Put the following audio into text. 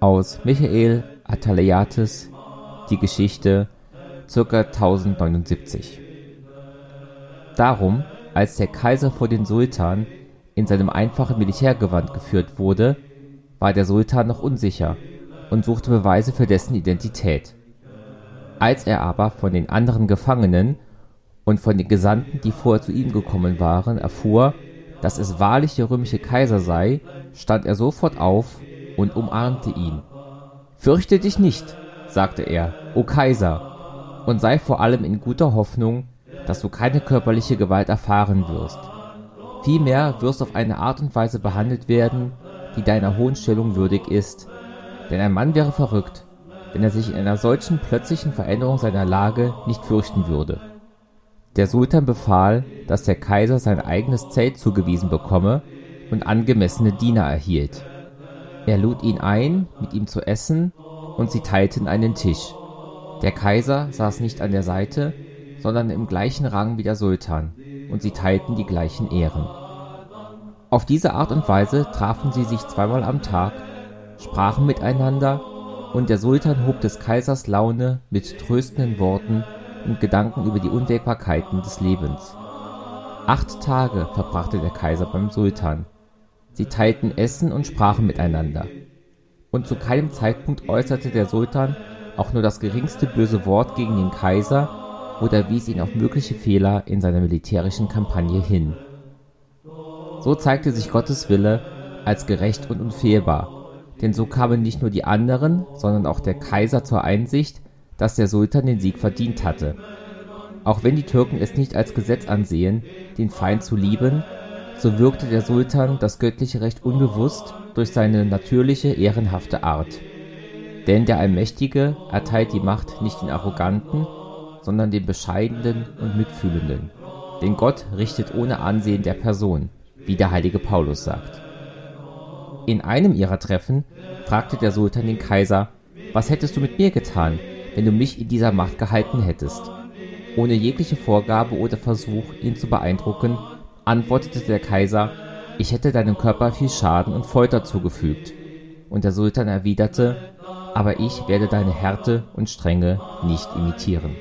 aus Michael Athaliates Die Geschichte ca. 1079 Darum, als der Kaiser vor den Sultan in seinem einfachen Militärgewand geführt wurde, war der Sultan noch unsicher und suchte Beweise für dessen Identität. Als er aber von den anderen Gefangenen und von den Gesandten, die vorher zu ihm gekommen waren, erfuhr, dass es wahrlich der römische Kaiser sei, stand er sofort auf und umarmte ihn. Fürchte dich nicht, sagte er, o Kaiser, und sei vor allem in guter Hoffnung, dass du keine körperliche Gewalt erfahren wirst. Vielmehr wirst du auf eine Art und Weise behandelt werden, die deiner hohen Stellung würdig ist, denn ein Mann wäre verrückt, wenn er sich in einer solchen plötzlichen Veränderung seiner Lage nicht fürchten würde. Der Sultan befahl, dass der Kaiser sein eigenes Zelt zugewiesen bekomme und angemessene Diener erhielt. Er lud ihn ein, mit ihm zu essen, und sie teilten einen Tisch. Der Kaiser saß nicht an der Seite, sondern im gleichen Rang wie der Sultan, und sie teilten die gleichen Ehren. Auf diese Art und Weise trafen sie sich zweimal am Tag, sprachen miteinander, und der Sultan hob des Kaisers Laune mit tröstenden Worten und Gedanken über die Unwägbarkeiten des Lebens. Acht Tage verbrachte der Kaiser beim Sultan. Sie teilten Essen und sprachen miteinander. Und zu keinem Zeitpunkt äußerte der Sultan auch nur das geringste böse Wort gegen den Kaiser oder wies ihn auf mögliche Fehler in seiner militärischen Kampagne hin. So zeigte sich Gottes Wille als gerecht und unfehlbar, denn so kamen nicht nur die anderen, sondern auch der Kaiser zur Einsicht, dass der Sultan den Sieg verdient hatte. Auch wenn die Türken es nicht als Gesetz ansehen, den Feind zu lieben, so wirkte der Sultan das göttliche Recht unbewusst durch seine natürliche, ehrenhafte Art. Denn der Allmächtige erteilt die Macht nicht den Arroganten, sondern den Bescheidenen und Mitfühlenden. Denn Gott richtet ohne Ansehen der Person, wie der heilige Paulus sagt. In einem ihrer Treffen fragte der Sultan den Kaiser, was hättest du mit mir getan, wenn du mich in dieser Macht gehalten hättest? Ohne jegliche Vorgabe oder Versuch, ihn zu beeindrucken, antwortete der Kaiser, ich hätte deinem Körper viel Schaden und Folter zugefügt. Und der Sultan erwiderte, aber ich werde deine Härte und Strenge nicht imitieren.